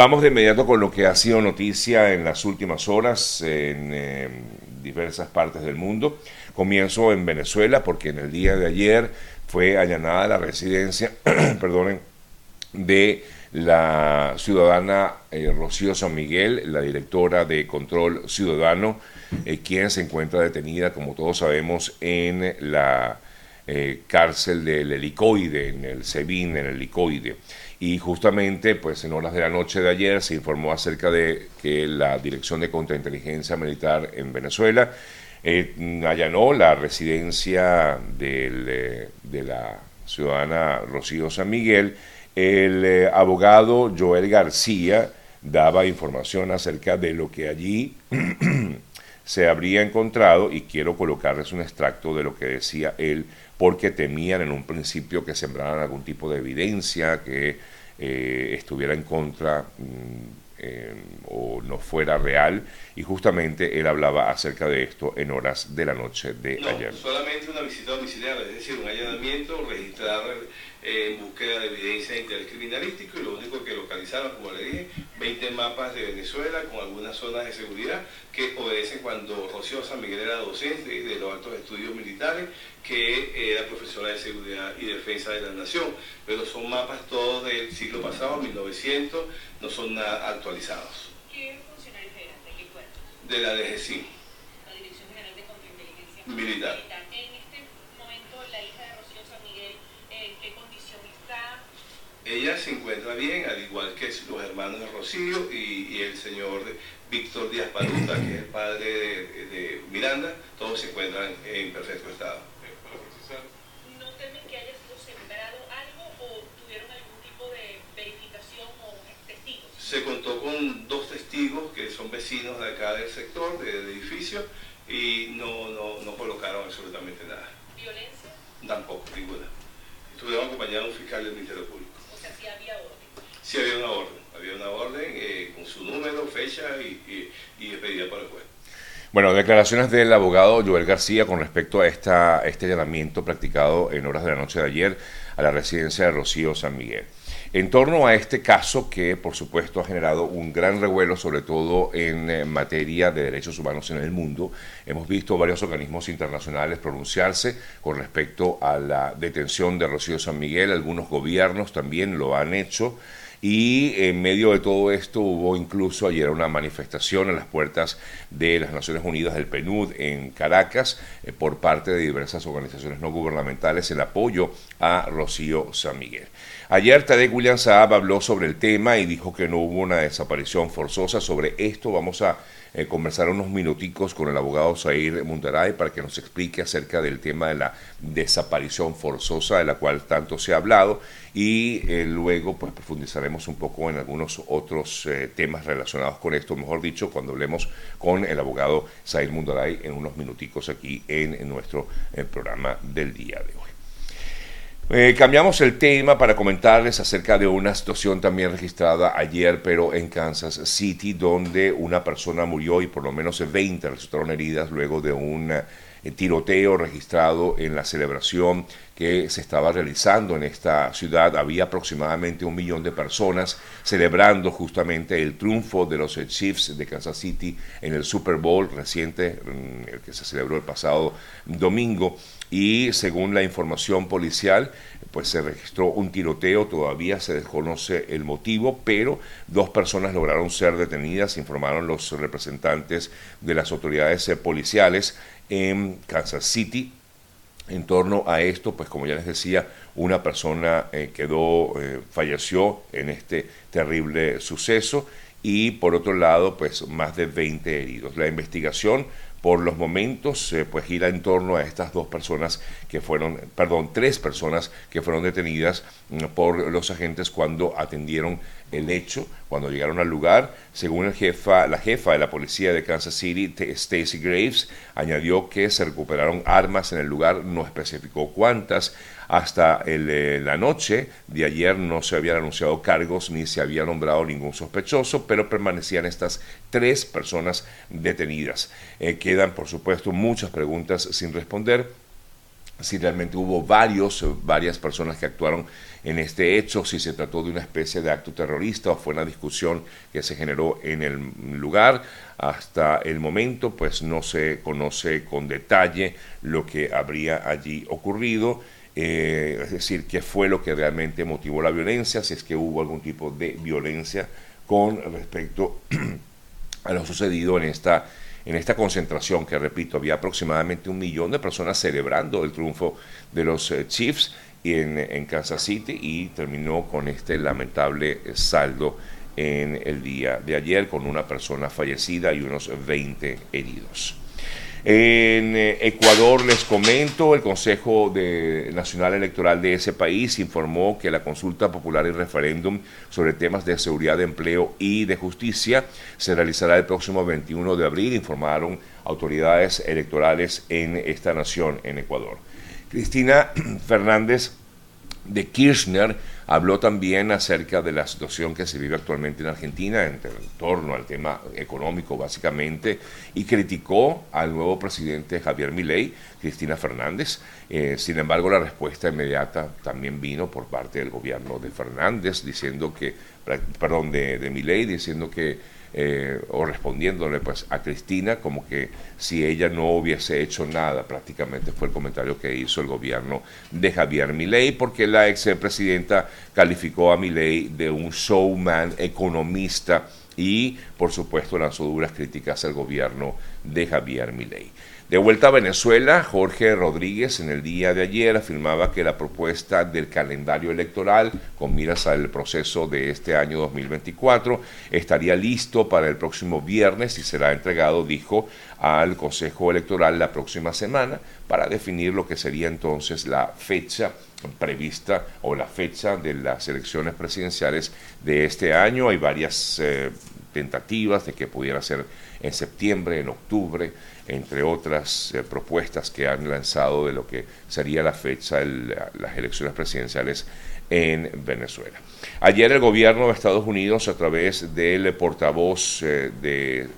Vamos de inmediato con lo que ha sido noticia en las últimas horas en eh, diversas partes del mundo. Comienzo en Venezuela porque en el día de ayer fue allanada la residencia, perdonen, de la ciudadana eh, Rocío San Miguel, la directora de Control Ciudadano, eh, quien se encuentra detenida, como todos sabemos, en la cárcel del helicoide, en el SEBIN, en el helicoide. Y justamente, pues en horas de la noche de ayer se informó acerca de que la Dirección de Contrainteligencia Militar en Venezuela allanó la residencia de la ciudadana Rocío San Miguel, el eh, abogado Joel García daba información acerca de lo que allí se habría encontrado y quiero colocarles un extracto de lo que decía él porque temían en un principio que sembraran algún tipo de evidencia que eh, estuviera en contra mm, eh, o no fuera real y justamente él hablaba acerca de esto en horas de la noche de no, ayer. Solamente una visita domiciliaria, es decir, un allanamiento, registrar en búsqueda de evidencia de interés criminalístico y lo único que localizaron, como le dije, 20 mapas de Venezuela con algunas zonas de seguridad que obedecen cuando Rocío San Miguel era docente de los altos estudios militares, que era profesora de seguridad y defensa de la nación, pero son mapas todos del siglo pasado, 1900, no son nada actualizados. ¿Qué funcionarios eran? ¿De qué cuerpo? De la DGCI. La Dirección General de Contrainteligencia Militar este momento, la hija de Rocío San Miguel, ¿en qué condición está? Ella se encuentra bien, al igual que los hermanos de Rocío y, y el señor Víctor Díaz Paluta, que es el padre de, de Miranda, todos se encuentran en perfecto estado. ¿No temen que haya sido sembrado algo o tuvieron algún tipo de verificación o testigos? Se contó con dos testigos que son vecinos de acá del sector, del edificio, y no, no, no colocaron absolutamente nada. ¿Violencia? Tampoco, ninguna. Estuvieron acompañados de un fiscal del Ministerio Público. O sea, si había orden. Sí había una orden, había una orden eh, con su número, fecha y, y, y expedida por el juez. Bueno, declaraciones del abogado Joel García con respecto a esta, este allanamiento practicado en horas de la noche de ayer a la residencia de Rocío San Miguel. En torno a este caso que, por supuesto, ha generado un gran revuelo, sobre todo en eh, materia de derechos humanos en el mundo, hemos visto varios organismos internacionales pronunciarse con respecto a la detención de Rocío San Miguel, algunos gobiernos también lo han hecho. Y en medio de todo esto hubo incluso ayer una manifestación en las puertas de las Naciones Unidas del PNUD en Caracas eh, por parte de diversas organizaciones no gubernamentales en apoyo a Rocío San Miguel. Ayer Tadek William Saab habló sobre el tema y dijo que no hubo una desaparición forzosa. Sobre esto vamos a eh, conversar unos minuticos con el abogado Zair Mundaray para que nos explique acerca del tema de la desaparición forzosa de la cual tanto se ha hablado y eh, luego pues profundizaremos un poco en algunos otros eh, temas relacionados con esto, mejor dicho, cuando hablemos con el abogado Zair Mundaray en unos minuticos aquí en, nuestro programa del día de hoy. Eh, cambiamos el tema para comentarles acerca de una situación también registrada ayer, pero en Kansas City, donde una persona murió y por lo menos 20 resultaron heridas luego de un eh, tiroteo registrado en la celebración que se estaba realizando en esta ciudad. Había aproximadamente un millón de personas celebrando justamente el triunfo de los Chiefs de Kansas City en el Super Bowl reciente, mm, el que se celebró el pasado domingo y según la información policial, pues se registró un tiroteo, todavía se desconoce el motivo, pero dos personas lograron ser detenidas, informaron los representantes de las autoridades eh, policiales en Kansas City. En torno a esto, pues como ya les decía, una persona eh, quedó, eh, falleció en este terrible suceso y por otro lado, pues más de 20 heridos. La investigación por los momentos eh, pues gira en torno a estas dos personas que fueron, perdón, tres personas que fueron detenidas mm, por los agentes cuando atendieron el hecho, cuando llegaron al lugar. Según el jefa, la jefa de la policía de Kansas City, Stacy Graves, añadió que se recuperaron armas en el lugar, no especificó cuántas. Hasta el, eh, la noche de ayer no se habían anunciado cargos ni se había nombrado ningún sospechoso, pero permanecían estas tres personas detenidas. Eh, quedan, por supuesto, muchas preguntas sin responder si realmente hubo varios, varias personas que actuaron en este hecho, si se trató de una especie de acto terrorista o fue una discusión que se generó en el lugar. Hasta el momento, pues no se conoce con detalle lo que habría allí ocurrido. Eh, es decir, qué fue lo que realmente motivó la violencia, si es que hubo algún tipo de violencia con respecto a lo sucedido en esta en esta concentración que, repito, había aproximadamente un millón de personas celebrando el triunfo de los eh, Chiefs en, en, Kansas City y terminó con este lamentable saldo en el día de ayer con una persona fallecida y unos 20 heridos. En eh, Ecuador les comento, el Consejo Nacional Electoral de ese país informó que la consulta popular y referéndum sobre temas de seguridad de empleo y de justicia se realizará el próximo 21 de abril, informaron autoridades electorales en esta nación, en Ecuador. Cristina Fernández de Kirchner habló también acerca de la situación que se vive actualmente en Argentina en, torno al tema económico básicamente y criticó al nuevo presidente Javier Milei, Cristina Fernández. Eh, sin embargo, la respuesta inmediata también vino por parte del gobierno de Fernández diciendo que, perdón, de, de Milei diciendo que eh, o respondiéndole pues a Cristina como que si ella no hubiese hecho nada, prácticamente fue el comentario que hizo el gobierno de Javier Milei, porque la ex presidenta calificó a Milei de un showman economista y por supuesto lanzó duras críticas al gobierno de Javier Milei. De vuelta a Venezuela, Jorge Rodríguez en el día de ayer afirmaba que la propuesta del calendario electoral con miras al proceso de este año 2024 estaría listo para el próximo viernes y será entregado, dijo, al Consejo Electoral la próxima semana para definir lo que sería entonces la fecha prevista o la fecha de las elecciones presidenciales de este año. Hay varias eh, tentativas de que pudiera ser en septiembre, en octubre, entre otras eh, propuestas que han lanzado de lo que sería la fecha de las elecciones presidenciales en Venezuela. Ayer el gobierno de Estados Unidos, a través del portavoz, eh, de,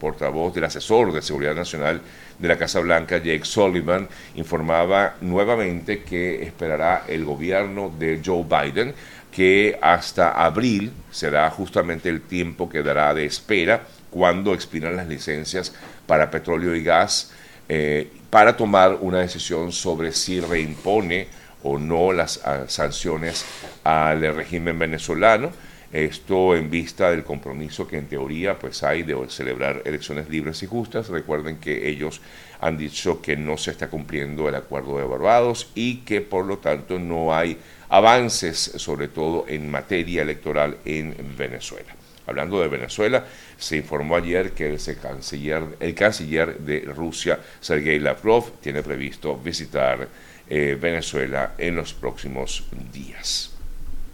portavoz del asesor de seguridad nacional de la Casa Blanca, Jake Sullivan, informaba nuevamente que esperará el gobierno de Joe Biden que hasta abril será justamente el tiempo que dará de espera cuando expiran las licencias para petróleo y gas eh, para tomar una decisión sobre si reimpone o no las ah, sanciones al régimen venezolano. Esto en vista del compromiso que en teoría pues hay de celebrar elecciones libres y justas. Recuerden que ellos han dicho que no se está cumpliendo el acuerdo de Barbados y que por lo tanto no hay avances, sobre todo en materia electoral en Venezuela. Hablando de Venezuela, se informó ayer que el canciller, el canciller de Rusia, Sergei Lavrov, tiene previsto visitar eh, Venezuela en los próximos días.